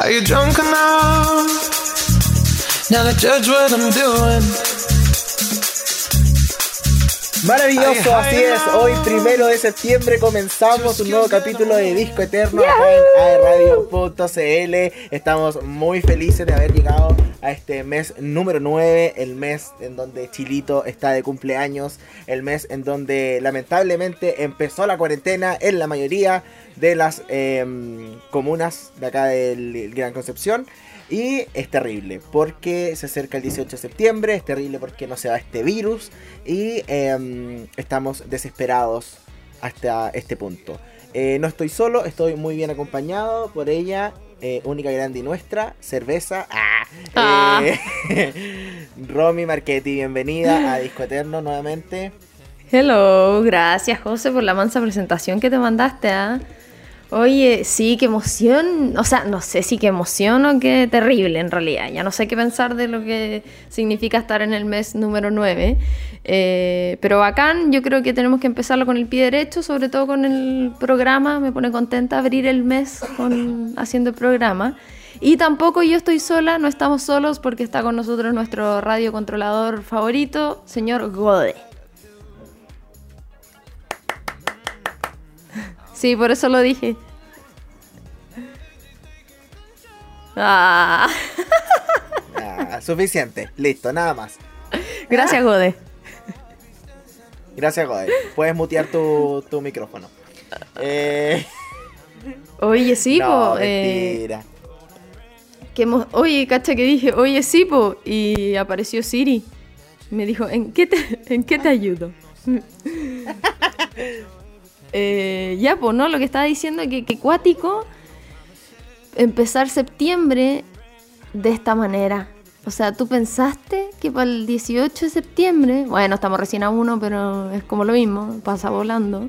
Are you drunk enough now to judge what I'm doing? Maravilloso, así es. Hoy, primero de septiembre, comenzamos un nuevo capítulo de Disco Eterno acá en aerradio.cl. Estamos muy felices de haber llegado a este mes número 9, el mes en donde Chilito está de cumpleaños, el mes en donde lamentablemente empezó la cuarentena en la mayoría de las em, comunas de acá del Gran Concepción. Y es terrible porque se acerca el 18 de septiembre, es terrible porque no se va este virus y em, estamos desesperados hasta este punto. Eh, no estoy solo, estoy muy bien acompañado por ella, eh, única grande y nuestra, cerveza. ¡Ah! Ah. Eh, Romy Marchetti, bienvenida a Disco Eterno nuevamente. Hello, gracias José por la mansa presentación que te mandaste. ¿ah? Oye, sí, qué emoción. O sea, no sé si qué emoción o qué terrible en realidad. Ya no sé qué pensar de lo que significa estar en el mes número 9. Eh, pero bacán, yo creo que tenemos que empezarlo con el pie derecho, sobre todo con el programa. Me pone contenta abrir el mes con, haciendo el programa. Y tampoco yo estoy sola, no estamos solos porque está con nosotros nuestro radiocontrolador favorito, señor Gode. Sí, por eso lo dije. Ah, Ah, suficiente, listo, nada más. gracias, Gode. Gracias, Godoy. Puedes mutear tu, tu micrófono. Eh, Oye, sí, no, po, eh, mentira. que hemos- oye, cacha que dije, oye, sí, po, y apareció Siri. Me dijo, ¿en qué te, en qué te ayudo? Eh, ya, pues, ¿no? Lo que estaba diciendo que, que cuático empezar septiembre de esta manera. O sea, ¿tú pensaste que para el 18 de septiembre, bueno, estamos recién a uno, pero es como lo mismo, pasa volando.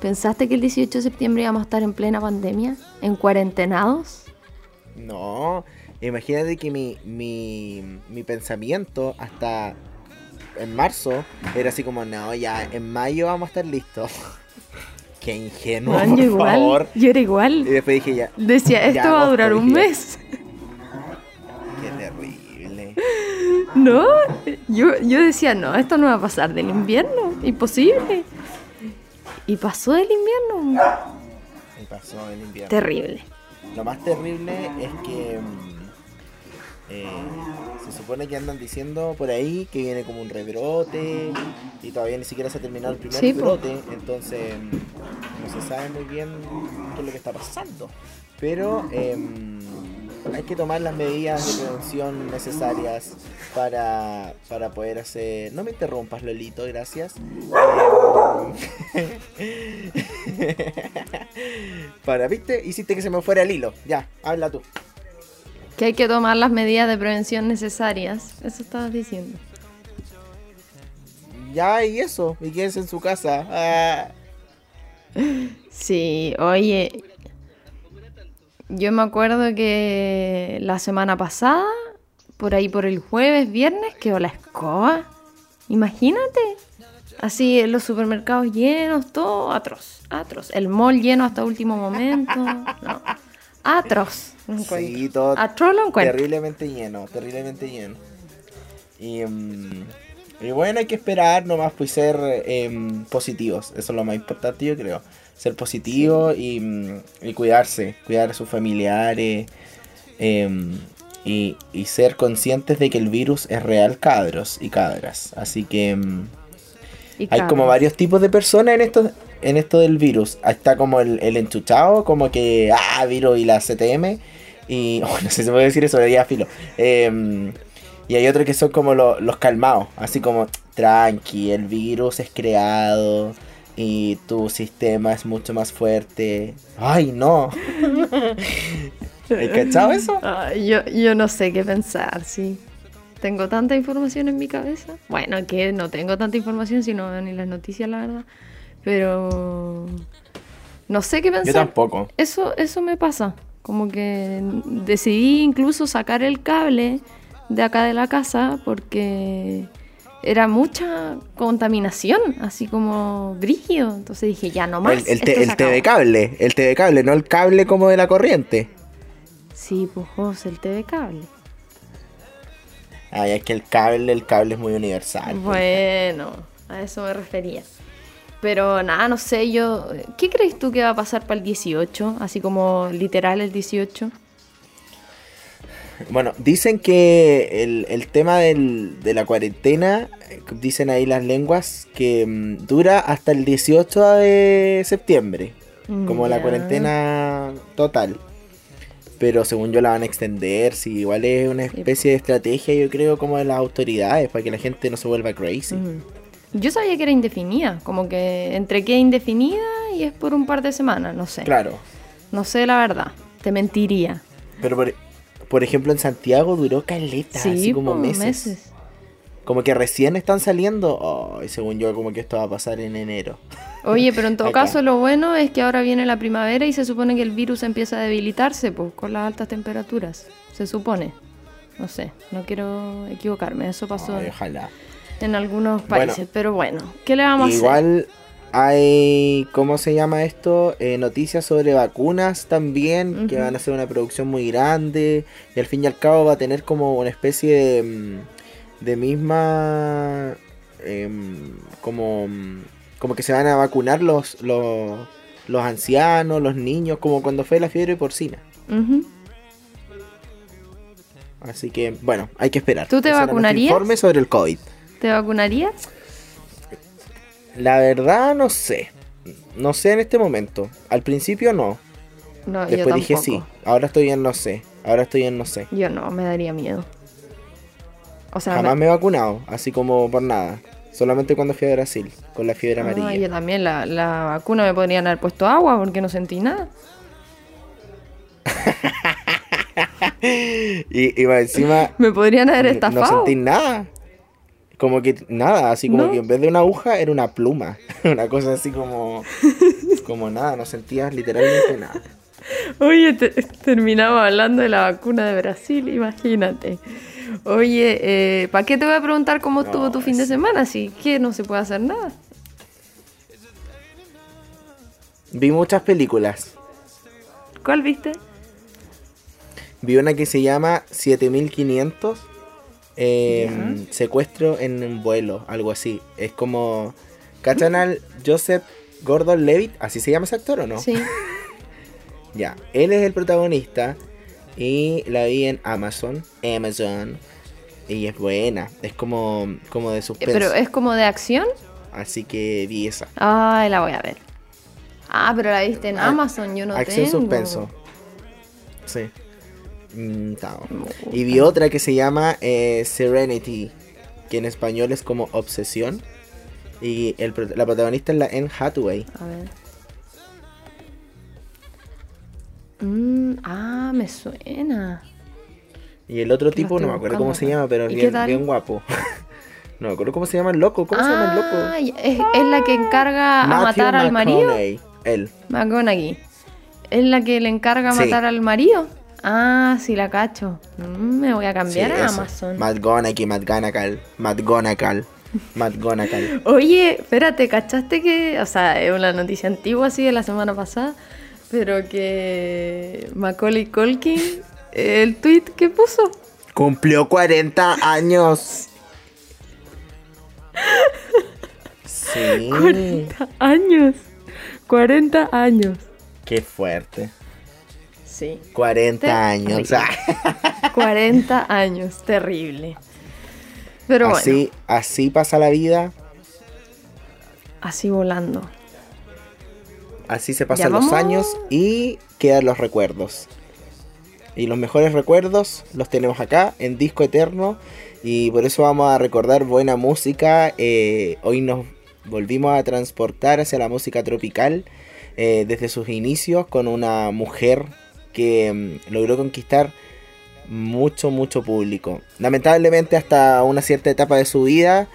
¿Pensaste que el 18 de septiembre íbamos a estar en plena pandemia? ¿En cuarentenados? No, imagínate que mi, mi, mi pensamiento hasta en marzo era así como, no, ya en mayo vamos a estar listos. Qué ingenuo, por yo igual, favor. yo era Y igual. después dije ya, Decía, ya esto va a durar un mes. qué terrible. No, yo, yo decía, no, esto no va a pasar del invierno, imposible. Y pasó del invierno. Me pasó el invierno. Terrible. Lo más terrible es que mm, eh, se supone que andan diciendo por ahí que viene como un rebrote y todavía ni siquiera se ha terminado el primer Sí, po. brote, entonces mm, no se sabe muy bien qué es lo que está pasando. Pero em, hay que tomar las medidas de prevención necesarias para, para poder hacer... No me interrumpas, Lolito, gracias. Em, para, ¿viste? Hiciste que se me fuera el hilo. Ya, habla tú. Que hay que tomar las medidas de prevención necesarias. Eso estabas diciendo. Ya, y eso. Y quédense en su casa. Ah, Sí, oye. Yo me acuerdo que la semana pasada, por ahí por el jueves, viernes, quedó la escoba. Imagínate. Así los supermercados llenos, todo atroz, atroz. El mall lleno hasta último momento. No. Atroz. sí, todo Atroz lo encuentro. terriblemente lleno. Terriblemente lleno. Y, y bueno, hay que esperar nomás, pues ser em, positivos. Eso es lo más importante, yo creo. Ser positivo y, mm, y cuidarse. Cuidar a sus familiares. em, y, y ser conscientes de que el virus es real, cabros y cabras. Así que... Hay como varios tipos de personas en esto, en esto del virus. Está como el, el enchuchado, como que, ah, virus y la CTM. Y, oh, no sé si se puede decir eso, ya filo. Em, y hay otros que son como lo- los calmados, así como, tranqui, el virus es creado y tu sistema es mucho más fuerte. Ay, no. ¿Hay cachado eso? Ah, yo, yo no sé qué pensar, sí. Tengo tanta información en mi cabeza. Bueno, que no tengo tanta información si no veo ni las noticias, la verdad. Pero no sé qué pensar. Yo tampoco. Eso, eso me pasa. Como que decidí incluso sacar el cable de acá de la casa porque era mucha contaminación, así como brígido. Entonces dije, ya no más. El, el, te- el. TV cable, el TV cable, no el cable como de la corriente. Sí, pues José, el TV cable. Ay, es que el cable, el cable es muy universal. pues. Bueno, a eso me refería. Pero nada, no sé, yo... ¿Qué crees tú que va a pasar para el 18? Así como literal el 18. Bueno, dicen que el, el tema del- de la cuarentena, dicen ahí las lenguas, que mm, dura hasta el 18 de septiembre, como la cuarentena total. Pero según yo la van a extender, si igual es una especie de estrategia, yo creo, como de las autoridades, para que la gente no se vuelva crazy. Yo sabía que era indefinida, como que entre qué indefinida y es por un par de semanas, no sé. Claro. No sé la verdad, te mentiría. Pero por, por ejemplo en Santiago duró caleta, sí, así como po, meses. Como que recién están saliendo. Oh, y según yo, como que esto va a pasar en enero. Oye, pero en todo Acá. caso lo bueno es que ahora viene la primavera y se supone que el virus empieza a debilitarse pues, con las altas temperaturas. Se supone. No sé, no quiero equivocarme, eso pasó Ay, ojalá. En algunos Bueno. países, pero bueno, ¿qué le vamos a hacer? Igual hay, ¿cómo se llama esto? Eh, noticias sobre vacunas también, que van a ser una producción muy grande. Y al fin y al cabo va a tener como una especie de, de misma... em, como, como que se van a vacunar los, los, los ancianos, los niños, como cuando fue la fiebre porcina. Así que, bueno, hay que esperar. ¿Tú te Ese vacunarías? Informe sobre el COVID. ¿Te vacunarías? La verdad no sé. No sé en este momento. Al principio no. No, yo Después dije sí. Ahora estoy en no sé. Ahora estoy en no sé. Yo no, me daría miedo. O sea, Jamás me- me he vacunado, así como por nada. Solamente cuando fui a Brasil, con la fiebre Ah, amarilla. yo también, la, la vacuna me podrían haber puesto agua porque no sentí nada. Y, y encima Me podrían haber no estafado. sentí nada. Como que nada, así como ¿No? que en vez de una aguja era una pluma. una cosa así como. Como nada, no sentías literalmente nada. Oye, te- terminamos hablando de la vacuna de Brasil, imagínate. Oye, ¿para qué te voy a preguntar cómo estuvo tu fin de semana? Si que no se puede hacer nada. Vi muchas películas. ¿Cuál viste? Vi una que se llama 7500. Eh, secuestro en un vuelo, algo así. Es como. ¿Cachan al Joseph Gordon Levitt? ¿Así se llama ese actor o no? Sí. Ya, él es el protagonista. Y la vi en Amazon. Amazon. Y es buena. Es como, como de Eh, suspenso. Pero es como de acción. Así que vi esa. Ay, la voy a ver. Ah, pero la viste en Amazon, yo no Acción tengo. suspenso. Sí. Mm. Y vi otra que se llama eh, Serenity, que en español es como Obsesión. Y el, la protagonista es la Anne Hathaway. A ver. Mm, ah, me suena. Y el otro tipo, no me acuerdo cómo se llama, pero es ¿Y qué bien, bien guapo. no me acuerdo cómo se llama el loco. ¿Cómo se llama el loco? Es, es la que encarga a matar al marido. McConaughey, Él. McGonaghy. ¿Es la que le encarga a Sí. matar al marido? Ah, sí, la cacho. Mm, me voy a Sí, cambiar a eso. Amazon. McGonaghy, McGonagall. McGonagall. McGonagall. Oye, espérate, ¿cachaste que, o sea, es una noticia antigua así de la semana pasada, pero que Macaulay Culkin, el tweet que puso, Cumplió 40 años. Sí. 40 años, 40 años. Qué fuerte. Sí, 40 años. Terrible. 40 años, terrible. Pero bueno, así, así pasa la vida. así volando. Así se pasan los años y quedan los recuerdos. Y los mejores recuerdos los tenemos acá en Disco Eterno. Y por eso vamos a recordar buena música. Eh, hoy nos volvimos a transportar hacia la música tropical eh, desde sus inicios con una mujer que mm, logró conquistar mucho, mucho público. Lamentablemente hasta una cierta etapa de su vida,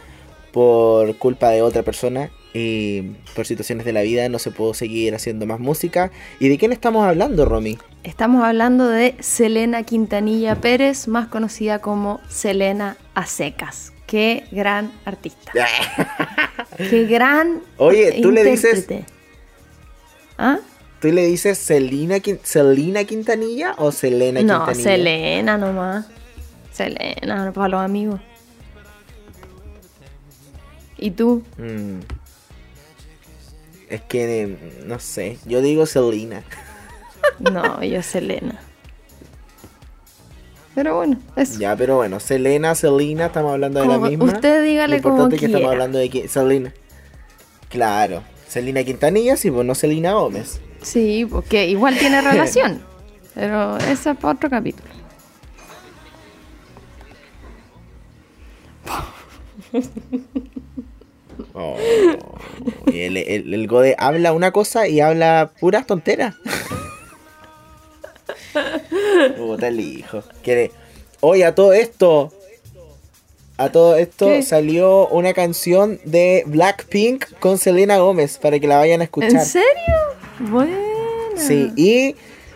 por culpa de otra persona y por situaciones de la vida, no se pudo seguir haciendo más música. ¿Y de quién estamos hablando, Romy? Estamos hablando de Selena Quintanilla Pérez, más conocida como Selena a secas. Qué gran artista. Qué gran Oye, tú le dices-. ¿Ah? ¿Tú le dices Selena, Selena Quintanilla o Selena No, Quintanilla? Selena nomás. Selena, para los amigos. ¿Y tú? Mm. Es que, eh, no sé, yo digo Selena. No, yo Selena. Pero bueno, eso. Ya, pero bueno, Selena, Selena, estamos hablando de la misma. usted dígale Lo importante como es que estamos hablando de Selena. Claro, Selena Quintanilla, sí, pues no Selena Gómez. Sí, porque igual tiene relación. Pero ese es para otro capítulo. Oh, el, el, el Gode habla una cosa y habla puras tonteras. Puta el hijo. Quiere. Oye, a todo esto. A todo esto ¿Qué? salió una canción de Blackpink con Selena Gómez para que la vayan a escuchar. ¿En serio? Bueno. Sí, y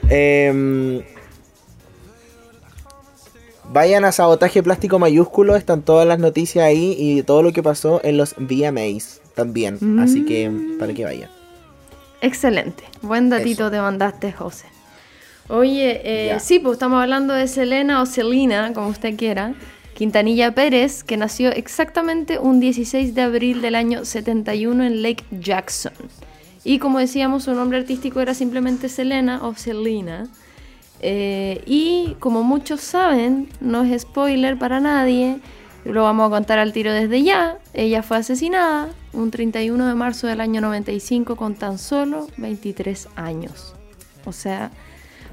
em, vayan a Sabotaje Plástico Mayúsculo, están todas las noticias ahí y todo lo que pasó en los VMAs también. Así que para que vayan. Excelente. Buen datito te mandaste, José. Oye, eh, sí, pues estamos hablando de Selena o Selena, como usted quiera. Quintanilla Pérez, que nació exactamente un 16 de abril del año 71 en Lake Jackson. Y como decíamos, su nombre artístico era simplemente Selena o Selena. Eh, y como muchos saben, no es spoiler para nadie, lo vamos a contar al tiro desde ya. Ella fue asesinada un 31 de marzo del año 95 con tan solo 23 años. O sea,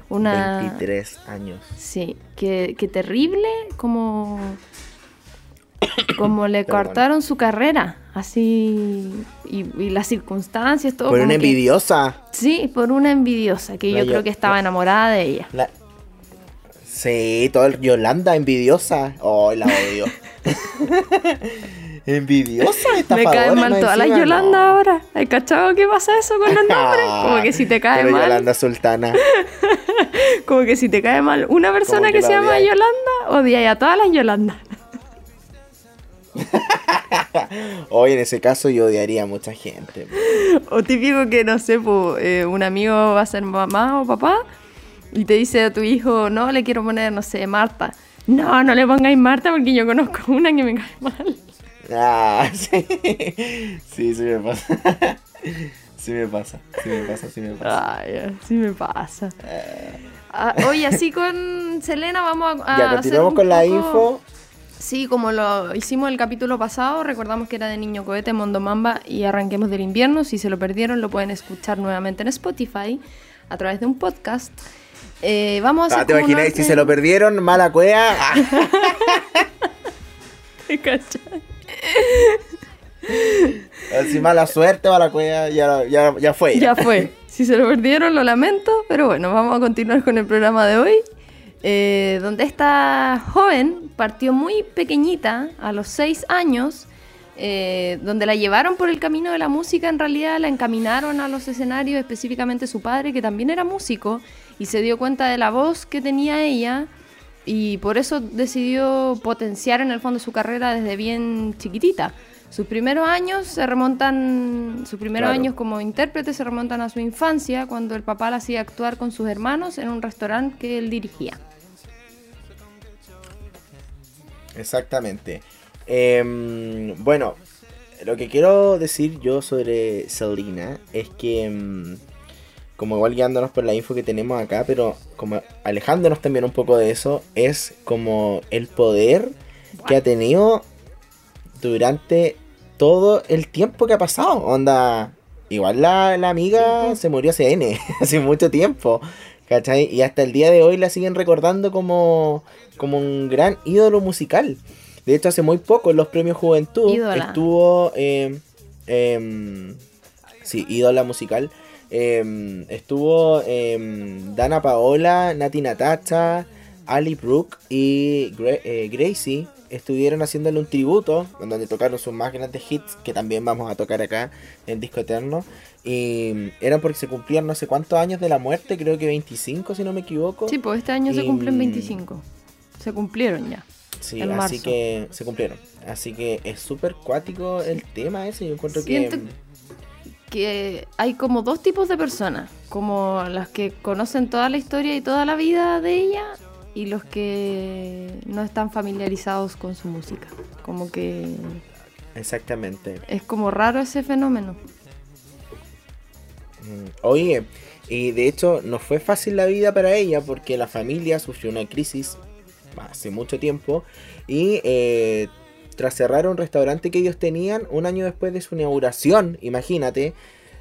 una... 23 años. Sí, qué, qué terrible como, como le cortaron su carrera, así, y, y las circunstancias, todo. Por una que- envidiosa. Sí, por una envidiosa, que La yo Yo- creo que estaba la- enamorada de ella. La... Sí, todo el Yolanda envidiosa. Oh, la odio. envidiosa, Me estafadora. caen mal las encima, Yolanda no. ahora. ¿Hay cachado qué pasa eso con los nombres? Como que si te cae Pero mal, Yolanda Sultana. como que si te cae mal una persona que que, la se llama. Yolanda, odiáis a todas las Yolanda. Hoy en ese caso yo odiaría a mucha gente. O típico que, no sé, po, eh, un amigo va a ser mamá o papá y te dice a tu hijo, no, le quiero poner, no sé, Marta. No, no le pongáis Marta porque yo conozco una que me cae mal. Ah, sí. Sí, sí me pasa. Sí me pasa, sí me pasa, sí me pasa. Ay, así me pasa. Ah, oye, así con Selena vamos a... a ya, continuamos con la poco- info. Sí, como lo hicimos el capítulo pasado, recordamos que era de Niño Cohete, Mondomamba y Arranquemos del Invierno. Si se lo perdieron, lo pueden escuchar nuevamente en Spotify a través de un podcast. Eh, vamos a hacer Ah, ¿Te imagináis si se lo perdieron? Mala cueva. Ah, ¿Te cachai? así mala suerte, mala cueva. Ya, ya, ya fue. Ya fue. Si se lo perdieron, lo lamento, pero bueno, vamos a continuar con el programa de hoy. Eh, donde esta joven partió muy pequeñita, a los seis años, eh, donde la llevaron por el camino de la música, en realidad la encaminaron a los escenarios, específicamente su padre, que también era músico, y se dio cuenta de la voz que tenía ella, y por eso decidió potenciar en el fondo su carrera desde bien chiquitita. Sus primeros años se remontan, sus primeros Claro. años como intérprete se remontan a su infancia, cuando el papá la hacía actuar con sus hermanos en un restaurante que él dirigía. Exactamente. Em, bueno, lo que quiero decir yo sobre Selena es que, em, como igual guiándonos por la info que tenemos acá, pero como alejándonos también un poco de eso, es como el poder que ha tenido durante todo el tiempo que ha pasado. Onda, igual la, la amiga se murió hace N, hace mucho tiempo. ¿Cachai? Y hasta el día de hoy la siguen recordando como, como un gran ídolo musical. De hecho, hace muy poco en los premios Juventud Ídola. estuvo. eh, em, sí, ídola musical. em, estuvo Dana Paola, Nati Natacha, Ali Brooke y Gra- eh, Gracie. Estuvieron haciéndole un tributo, en donde tocaron sus más grandes hits, que también vamos a tocar acá en Disco Eterno. Y eran porque se cumplían no sé cuántos años de la muerte, creo que 25 si no me equivoco. Sí, pues este año se Y, cumplen mm, 25. Se cumplieron ya. Sí, así marzo. que se cumplieron. Así que es súper cuático el tema ese. Yo encuentro Siento que. que hay como dos tipos de personas, como las que conocen toda la historia y toda la vida de ella y los que no están familiarizados con su música. Como que Exactamente. es como raro ese fenómeno. Mm, Oye, y de hecho no fue fácil la vida para ella porque la familia sufrió una crisis hace mucho tiempo y eh, tras cerrar un restaurante que ellos tenían un año después de su inauguración, imagínate,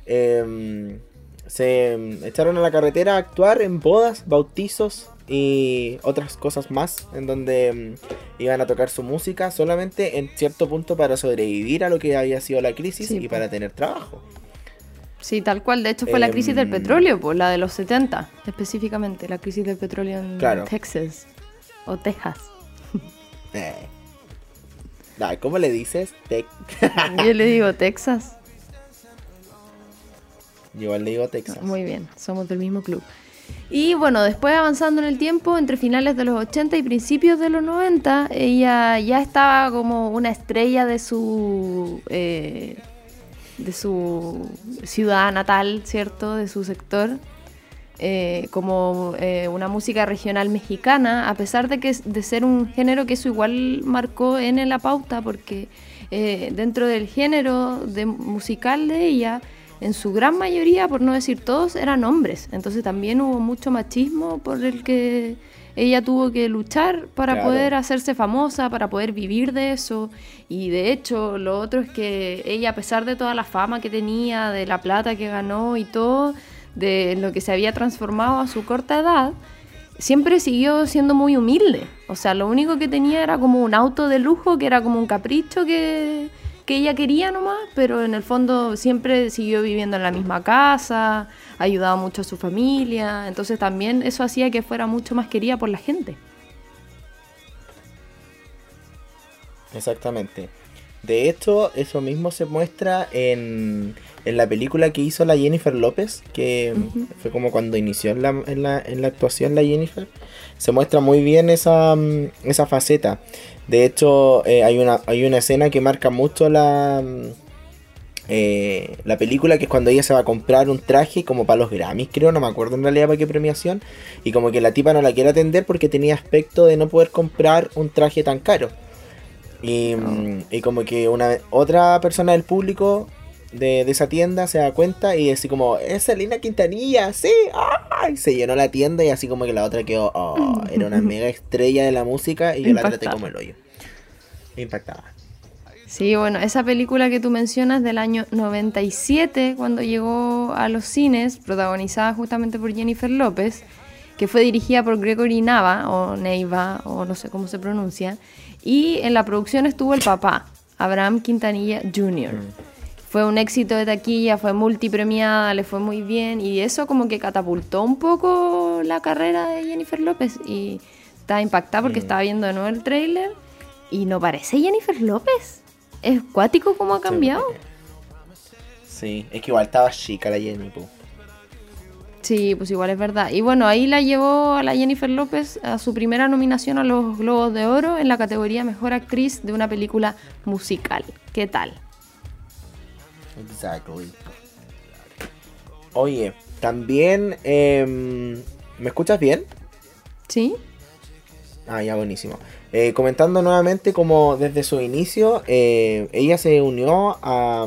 em, se em, echaron a la carretera a actuar en bodas, bautizos y otras cosas más en donde em, iban a tocar su música solamente en cierto punto para sobrevivir a lo que había sido la crisis Sí, y para tener trabajo. Sí, tal cual. De hecho, fue la crisis del Em, petróleo, pues la de los 70, específicamente. La crisis del petróleo en Claro. Texas o Texas. Eh. ¿Cómo le dices? Tec- Yo le digo Texas. Yo igual le digo Texas. Muy bien, somos del mismo club. Y bueno, después avanzando en el tiempo, entre finales de los 80 y principios de los 90, ella ya estaba como una estrella de su eh, de su ciudad natal, ¿cierto? De su sector. eh, como eh, una música regional mexicana, a pesar de que de ser un género que eso igual marcó en la pauta, porque dentro del género musical de ella, en su gran mayoría, por no decir todos, eran hombres. Entonces también hubo mucho machismo por el que ella tuvo que luchar para Claro. poder hacerse famosa, para poder vivir de eso. Y de hecho, lo otro es que ella, a pesar de toda la fama que tenía, de la plata que ganó y todo, de lo que se había transformado a su corta edad, siempre siguió siendo muy humilde. O sea, lo único que tenía era como un auto de lujo, que era como un capricho que, que ella quería nomás, pero en el fondo siempre siguió viviendo en la misma casa, ayudaba mucho a su familia, entonces también eso hacía que fuera mucho más querida por la gente. Exactamente. De hecho, eso mismo se muestra en, en la película que hizo la Jennifer López, que fue como cuando inició en la, en la, en la actuación la Jennifer. Se muestra muy bien esa, mm, esa faceta. De hecho, eh, hay, una, hay una escena que marca mucho la, mm, eh, la película, que es cuando ella se va a comprar un traje como para los Grammys, creo, no me acuerdo en realidad para qué premiación. Y como que la tipa no la quiere atender porque tenía aspecto de no poder comprar un traje tan caro. Y, y como que una otra persona del público de, de esa tienda se da cuenta y así como, es Selena Quintanilla, sí, ¡ay! se llenó la tienda y así como que la otra quedó, oh, era una mega estrella de la música y yo la traté como el hoyo. Impactada. Sí, bueno, esa película que tú mencionas del año 97, cuando llegó a los cines, protagonizada justamente por Jennifer López, que fue dirigida por Gregory Nava, o Neiva, o no sé cómo se pronuncia, y en la producción estuvo el papá, Abraham Quintanilla Jr. Fue un éxito de taquilla, fue multipremiada, le fue muy bien, y eso como que catapultó un poco la carrera de Jennifer López, y estaba impactada porque estaba viendo de nuevo el tráiler, y no parece Jennifer López. Es cuático cómo ha cambiado. Sí, es que igual estaba chica la Jenny, po. Sí, pues igual es verdad. Y bueno, ahí la llevó a la Jennifer López a su primera nominación a los Globos de Oro en la categoría Mejor Actriz de una película musical. ¿Qué tal? Exactly. Oye, también, em, ¿me escuchas bien? ¿Sí? Ah, ya, buenísimo. Eh, comentando nuevamente como desde su inicio, eh, ella se unió a,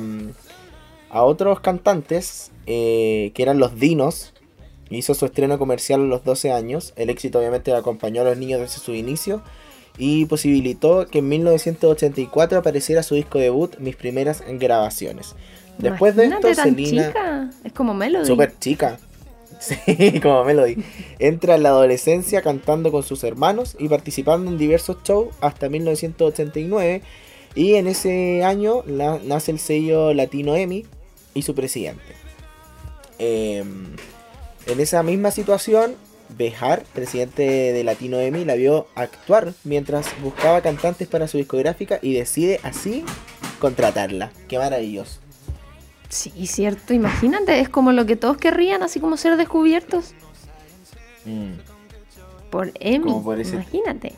a otros cantantes eh, que eran los Dinos. Hizo su estreno comercial a los 12 años. El éxito obviamente acompañó a los niños desde su inicio y posibilitó que en 1984 apareciera su disco debut, Mis primeras grabaciones. Después de Imagínate, esto, tan Selena... chica. Es como Melody. Súper chica. Sí, como Melody. Entra en la adolescencia cantando con sus hermanos y participando en diversos shows hasta 1989. Y en ese año la- nace el sello Latino EMI y su presidente. Em, en esa misma situación, Bejar, presidente de Latino EMI, la vio actuar mientras buscaba cantantes para su discográfica y decide así contratarla. Qué maravilloso. Sí, cierto. Imagínate, es como lo que todos querrían, así como ser descubiertos Mm. por. Como por ese- Imagínate.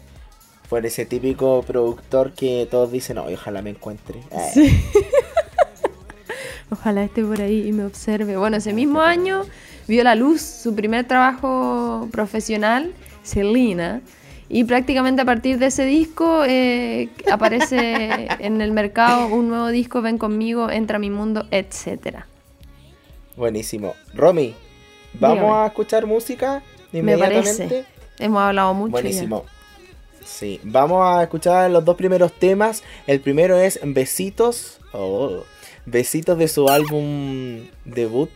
Por ese típico productor que todos dicen, "Ay, ojalá me encuentre. Eh, Ojalá esté por ahí y me observe. Bueno, ese mismo año vio la luz su primer trabajo profesional, Selena. Y prácticamente a partir de ese disco eh, aparece en el mercado un nuevo disco, Ven conmigo, Entra a mi mundo, etc. Buenísimo. Romy, ¿vamos a escuchar música inmediatamente? Me parece. Hemos hablado mucho. Buenísimo. Sí, vamos a escuchar los dos primeros temas. El primero es Besitos. Oh, Besitos de su álbum debut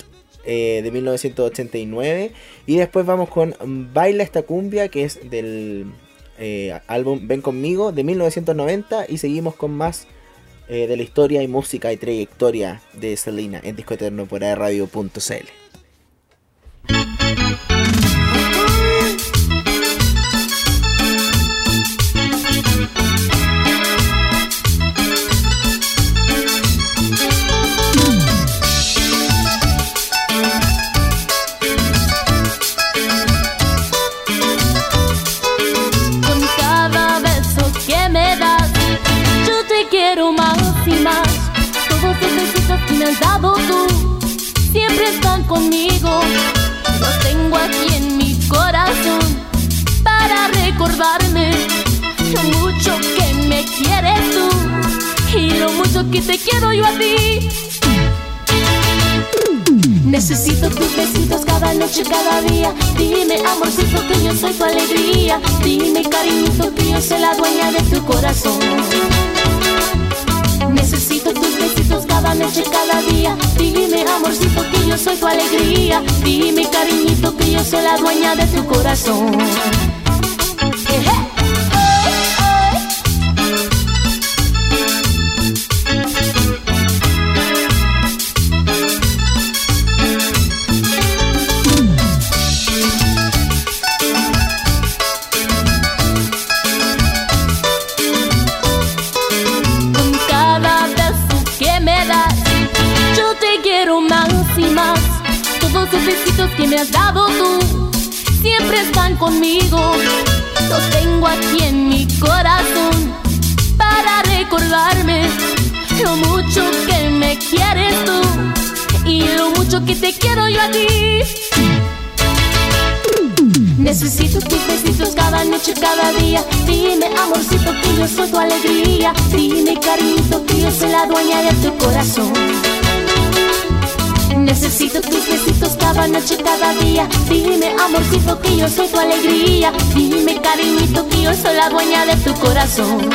eh, de 1989. Y después vamos con Baila esta cumbia, que es del eh, álbum Ven conmigo de 1990. Y seguimos con más eh, de la historia y música y trayectoria de Selena en Disco Eterno por radio.cl. que te quiero yo a ti. Necesito tus besitos cada noche, cada día. Dime, amorcito, que yo soy tu alegría. Dime, cariñito, que yo soy la dueña de tu corazón. Necesito tus besitos cada noche, cada día. Dime, amorcito, que yo soy tu alegría. Dime, cariñito, que yo soy la dueña de tu corazón. Que me has dado tú siempre están conmigo. Los tengo aquí en mi corazón para recordarme lo mucho que me quieres tú y lo mucho que te quiero yo a ti. Necesito tus besitos cada noche, cada día. Dime, amorcito, que yo soy tu alegría. Dime, cariñito, que yo soy la dueña de tu corazón. Necesito tus besitos cada noche, cada día. Dime, amorcito, que yo soy tu alegría. Dime, cariñito, que yo soy la dueña de tu corazón.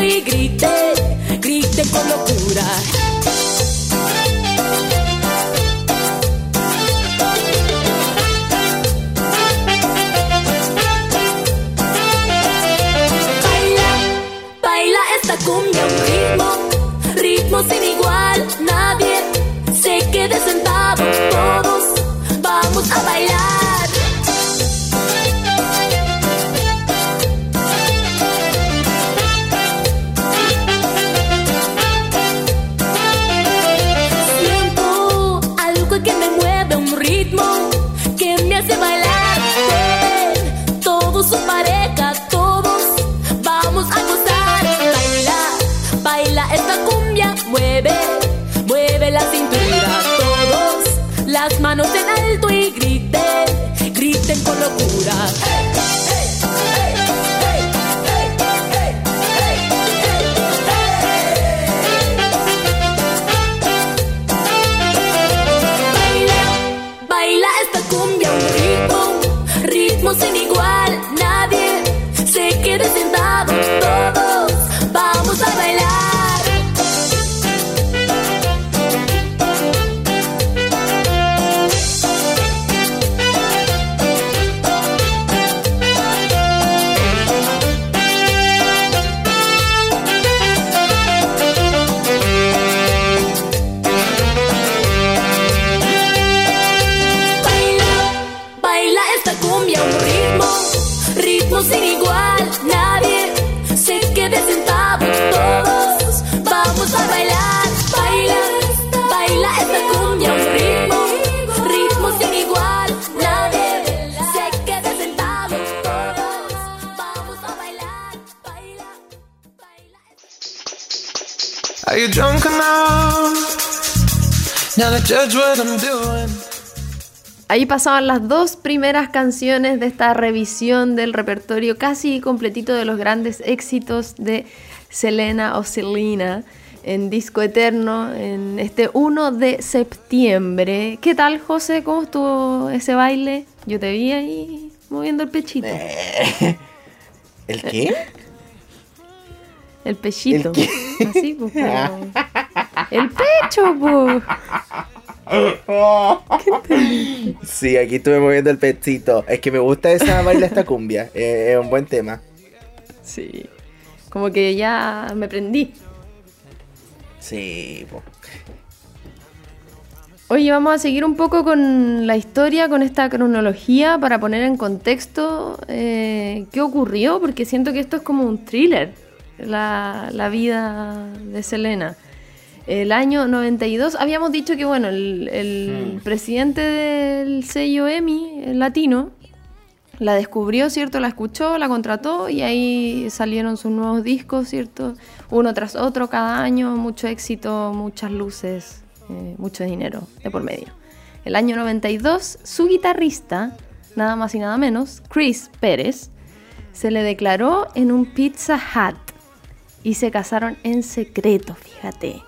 y grité, grité con locura. Ahí pasaban las dos primeras canciones de esta revisión del repertorio casi completito de los grandes éxitos de Selena o Selena en Disco Eterno en este 1 de septiembre. ¿Qué tal, José? ¿Cómo estuvo ese baile? Yo te vi ahí moviendo el pechito. Eh, ¿El qué? El pechito. ¿El qué? Así, pues. como- El pecho, pues. Sí, aquí estuve moviendo el pechito. Es que me gusta esa baila esta cumbia. Eh, es un buen tema. Sí. Como que ya me prendí. Sí, po. Oye, vamos a seguir un poco con la historia, con esta cronología, para poner en contexto eh, qué ocurrió, porque siento que esto es como un thriller, la, la vida de Selena. El año 92, habíamos dicho que, bueno, el, el Mm. presidente del sello EMI, el latino, la descubrió, ¿cierto? La escuchó, la contrató y ahí salieron sus nuevos discos, ¿cierto? Uno tras otro cada año, mucho éxito, muchas luces, eh, mucho dinero de por medio. El año 92, su guitarrista, nada más y nada menos, Chris Pérez, se le declaró en un Pizza Hut y se casaron en secreto, fíjate.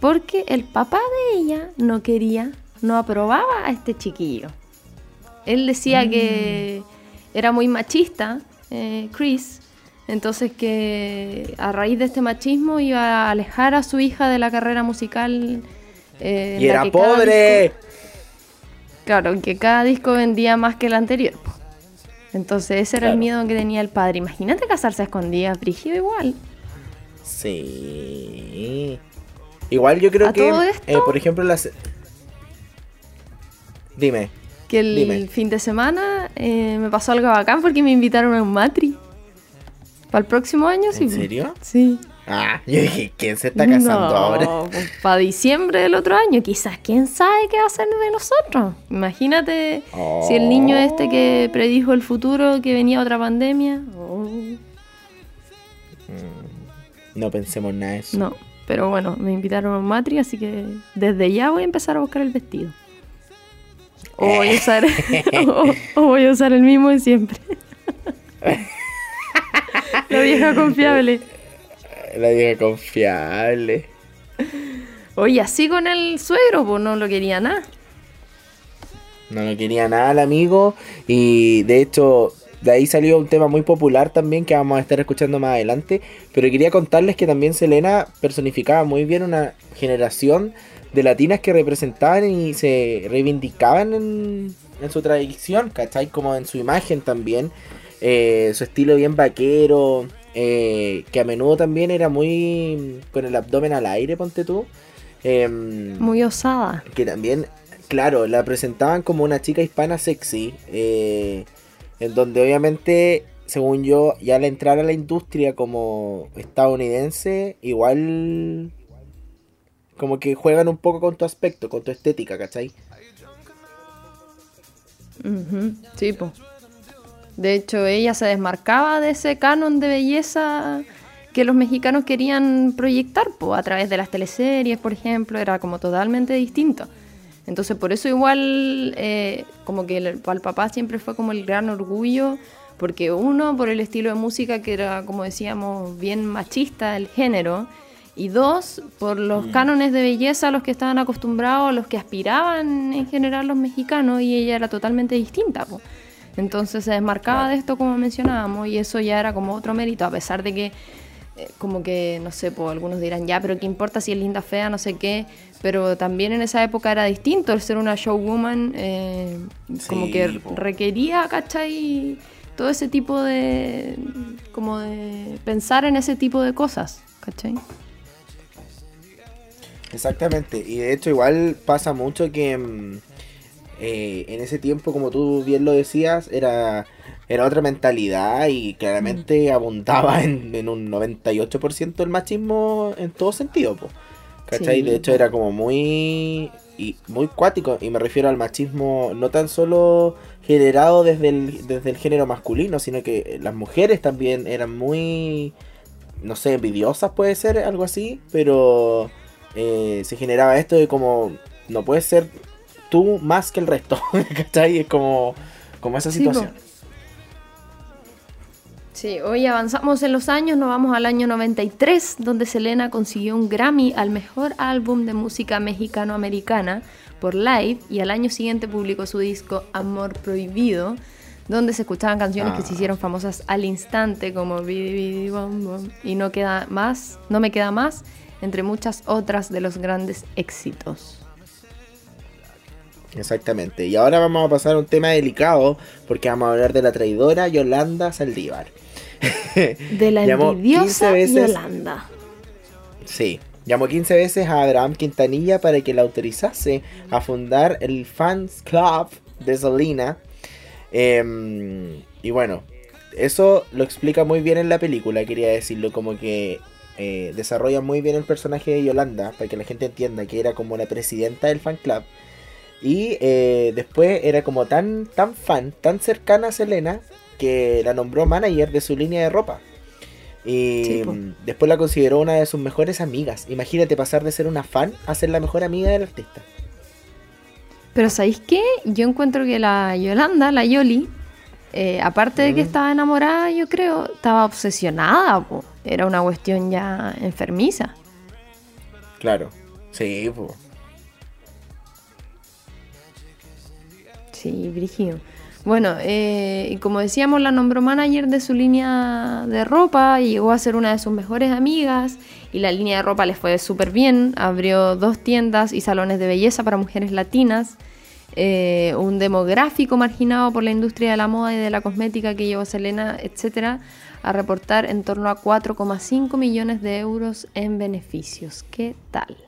Porque el papá de ella no quería, no aprobaba a este chiquillo. Él decía que era muy machista, eh, Chris, entonces que a raíz de este machismo iba a alejar a su hija de la carrera musical. eh, Y era que pobre. disco- claro, que cada disco vendía más que el anterior. Entonces ese era el miedo que tenía el padre. Imagínate casarse a escondidas, Brígido igual. Sí. Igual yo creo ¿A que, eh, por ejemplo, las... Dime. Que el Dime. fin de semana eh, me pasó algo bacán porque me invitaron a un matri. ¿Para el próximo año? sí. ¿En serio? Sí. Ah, yo dije, ¿quién se está casando ahora? Para diciembre del otro año, quizás quién sabe qué va a ser de nosotros. Imagínate si el niño este que predijo el futuro, que venía otra pandemia. Oh, No pensemos nada de eso. no, pero bueno, me invitaron a un matri, así que desde ya voy a empezar a buscar el vestido. O voy a usar, o, o voy a usar el mismo de siempre. La vieja confiable. La vieja confiable. Oye, así con el suegro, pues no lo quería nada. No lo quería nada el amigo. Y de hecho, de ahí salió un tema muy popular también que vamos a estar escuchando más adelante. Pero quería contarles que también Selena personificaba muy bien una generación de latinas que representaban y se reivindicaban en, en su tradición, ¿cachai? Como en su imagen también. Eh, su estilo bien vaquero. eh, que a menudo también era muy con el abdomen al aire, ponte tú. Em, Muy osada. que también, claro, la presentaban como una chica hispana sexy, eh, en donde obviamente, según yo, ya al entrar a la industria como estadounidense, igual como que juegan un poco con tu aspecto, con tu estética, ¿cachai? Sí, po. De hecho, ella se desmarcaba de ese canon de belleza que los mexicanos querían proyectar, po, a través de las teleseries, por ejemplo, era como totalmente distinto. Entonces, por eso igual, eh, como que el, al papá siempre fue como el gran orgullo, porque uno, por el estilo de música que era, como decíamos, bien machista el género, y dos, por los cánones de belleza a los que estaban acostumbrados, a los que aspiraban en general los mexicanos, y ella era totalmente distinta. po. Entonces se desmarcaba de esto, como mencionábamos, y eso ya era como otro mérito, a pesar de que, como que, no sé, pues algunos dirán, ya, pero ¿qué importa si es linda, fea, no sé qué? Pero también en esa época era distinto el ser una showwoman, eh, como Sí, que po. requería, ¿cachai? Todo ese tipo de, como de pensar en ese tipo de cosas, ¿cachai? Exactamente, y de hecho igual pasa mucho que mm, eh, en ese tiempo, como tú bien lo decías, era, era otra mentalidad y claramente abundaba en, en un 98% el machismo en todo sentido, po. ¿cachai? Sí, de hecho era como muy, y muy cuático, y me refiero al machismo no tan solo generado desde el, desde el género masculino, sino que las mujeres también eran muy no sé, envidiosas puede ser, algo así, pero eh, se generaba esto de como, no puedes ser tú más que el resto, ¿cachai? Es como, como esa situación. Sí, hoy avanzamos en los años, nos vamos al año 93, donde Selena consiguió un Grammy al mejor álbum de música mexicano-americana por Live y al año siguiente publicó su disco Amor Prohibido, donde se escuchaban canciones que se Ah. hicieron famosas al instante como Bidi Bidi Bom Bom y no queda más, no me queda más, entre muchas otras de los grandes éxitos. Exactamente. Y ahora vamos a pasar a un tema delicado, porque vamos a hablar de la traidora Yolanda Saldívar. De la envidiosa 15 veces- Yolanda. Sí, llamó 15 veces a Abraham Quintanilla para que la autorizase a fundar el Fans Club de Selena. Em, y bueno, eso lo explica muy bien en la película, quería decirlo, como que eh, desarrolla muy bien el personaje de Yolanda, para que la gente entienda que era como la presidenta del fan club. Y eh, después era como tan, tan fan, tan cercana a Selena, que la nombró manager de su línea de ropa. Y Sí, mm, después la consideró una de sus mejores amigas. Imagínate pasar de ser una fan a ser la mejor amiga del artista. Pero ¿sabéis qué? Yo encuentro que la Yolanda, la Yoli, eh, aparte de que Mm. estaba enamorada, yo creo, estaba obsesionada. po. Era una cuestión ya enfermiza. Claro. Sí, po. Sí, Brigio. Bueno, eh, y como decíamos, la nombró manager de su línea de ropa y llegó a ser una de sus mejores amigas. Y la línea de ropa les fue súper bien. Abrió dos tiendas y salones de belleza para mujeres latinas. eh, un demográfico marginado por la industria de la moda y de la cosmética que llevó Selena, etcétera, a reportar en torno a 4,5 millones de euros en beneficios. ¿Qué tal?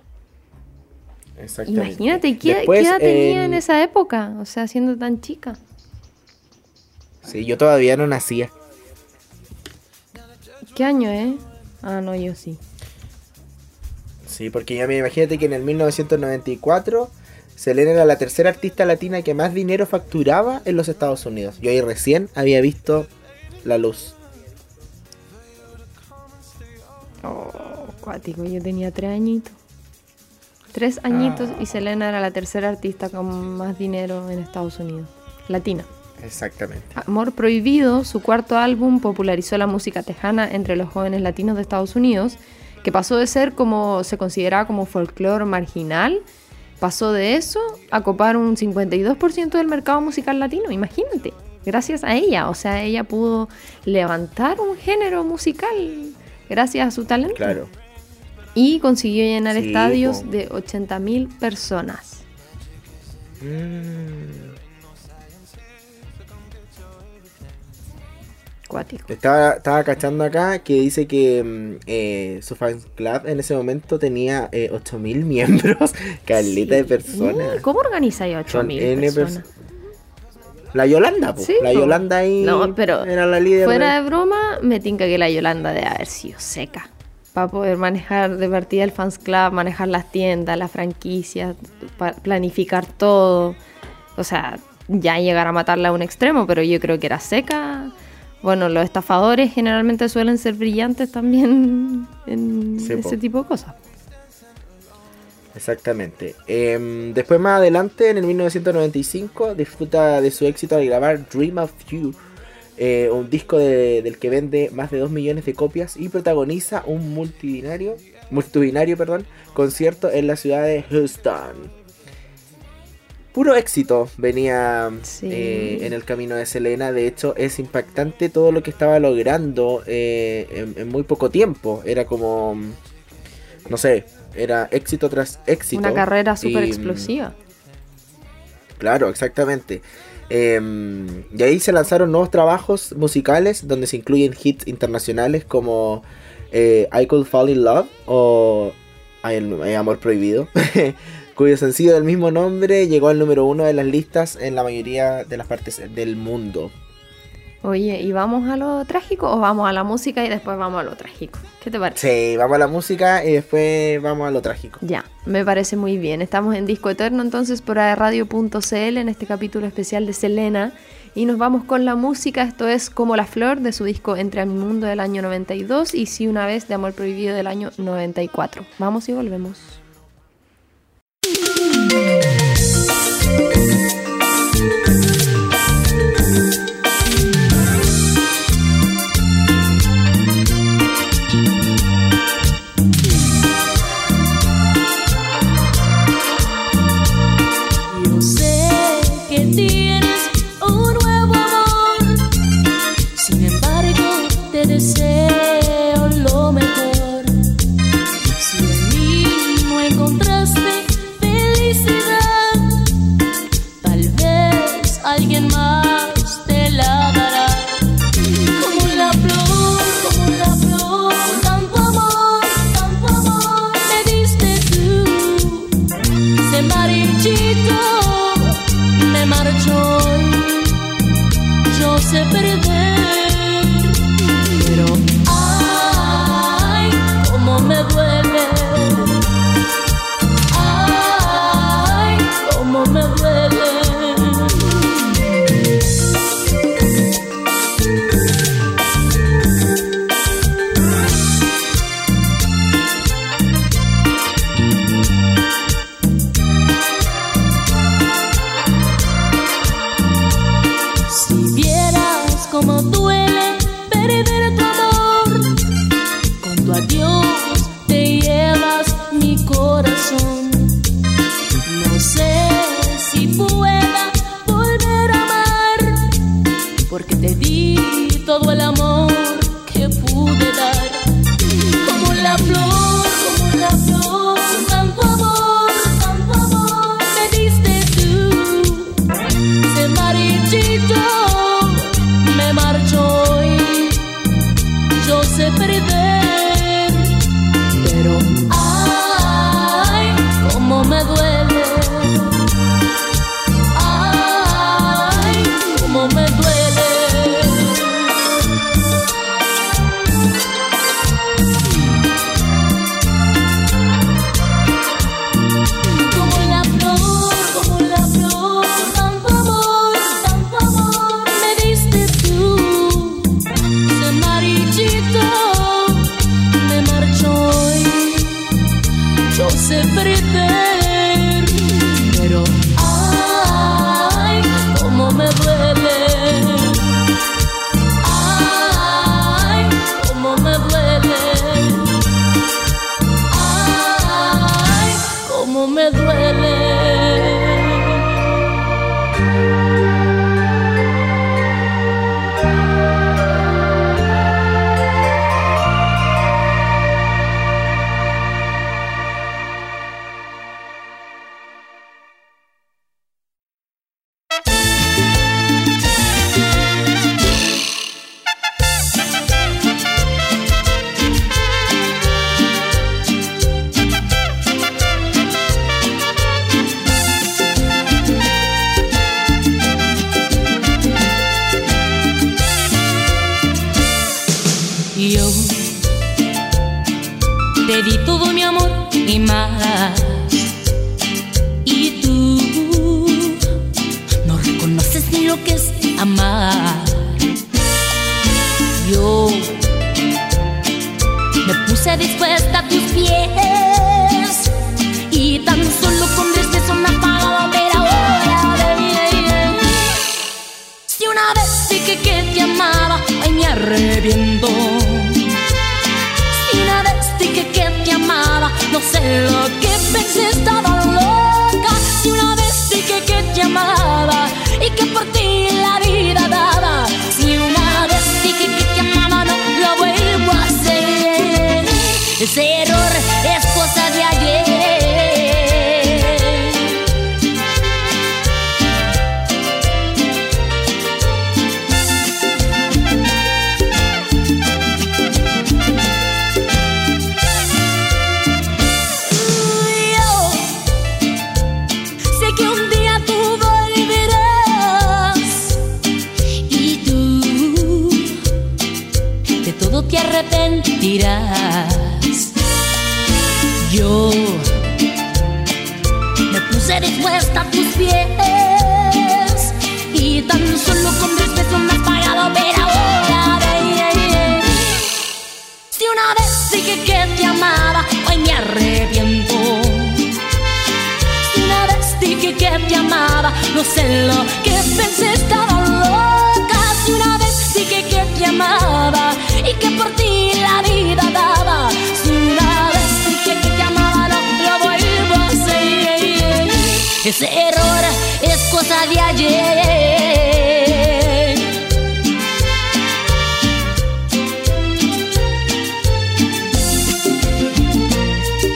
Exactamente. Imagínate, ¿qué, Después, qué edad tenía en en- esa época? O sea, siendo tan chica. Sí, yo todavía no nacía. ¿Qué año, eh? Ah, no, yo sí. Sí, porque ya me imagínate que en el 1994 Selena era la tercera artista latina que más dinero facturaba en los Estados Unidos. Yo ahí recién había visto la luz. Oh, cuático, yo tenía tres añitos. Tres añitos Ah. y Selena era la tercera artista con más dinero en Estados Unidos. Latina. Exactamente. Amor Prohibido, su cuarto álbum, popularizó la música tejana entre los jóvenes latinos de Estados Unidos, que pasó de ser como se consideraba como folclore marginal, pasó de eso a copar un 52% del mercado musical latino, imagínate, gracias a ella, o sea, ella pudo levantar un género musical gracias a su talento Claro. Y consiguió llenar Sí, estadios po. de 80.000 personas. Mm. Cuático. Estaba, estaba cachando acá que dice que mm, eh, su fan club en ese momento tenía eh, 8000 miembros. Caleta de Sí. personas. Mm, ¿Cómo organizáis a Son 8.000 N personas? pers- La Yolanda, po. Sí, la. Yolanda ahí No, pero era la líder. Fuera de- de broma, me tinca que la Yolanda debe haber sido seca. Para poder manejar de partida el fans club, manejar las tiendas, las franquicias, planificar todo. O sea, ya llegar a matarla a un extremo, pero yo creo que era seca. Bueno, los estafadores generalmente suelen ser brillantes también en ese tipo de cosas. Exactamente. Em, después más adelante, en el 1995, disfruta de su éxito al grabar Dream of You, eh, un disco de- del que vende más de 2 millones de copias y protagoniza un multitudinario, multitudinario perdón, concierto en la ciudad de Houston. Puro éxito venía Sí. eh, en el camino de Selena. De hecho, es impactante todo lo que estaba logrando eh, en, en muy poco tiempo. Era como, no sé, era éxito tras éxito. Una carrera súper explosiva. Claro, exactamente. Eh, y ahí se lanzaron nuevos trabajos musicales donde se incluyen hits internacionales como eh, I Could Fall in Love o Ay, eh, Amor Prohibido, cuyo sencillo del mismo nombre llegó al número uno de las listas en la mayoría de las partes del mundo. Oye, ¿y vamos a lo trágico o vamos a la música y después vamos a lo trágico? ¿Qué te parece? Sí, vamos a la música y después vamos a lo trágico. Ya, me parece muy bien. Estamos en Disco Eterno entonces por radio.cl en este capítulo especial de Selena. Y nos vamos con la música, esto es Como la Flor de su disco Entre a mi mundo del año 92 y Si una vez de Amor Prohibido del año 94. Vamos y volvemos. se perder. arrepentirás. Yo me puse dispuesta a tus pies y tan solo con mis besos me has pagado, pero ahora. Si una vez dije que te amaba, hoy me arrepiento. Una vez dije que te amaba, no sé lo que pensé, estaba loca. Si una vez dije que te amaba, Ese error es cosa de ayer.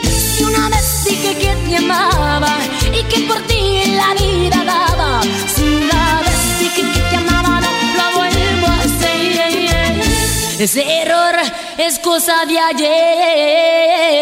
Si una vez dije que te amaba y que por ti la vida daba. Si una vez dije que te amaba, no lo vuelvo a hacer. Ese error es cosa de ayer.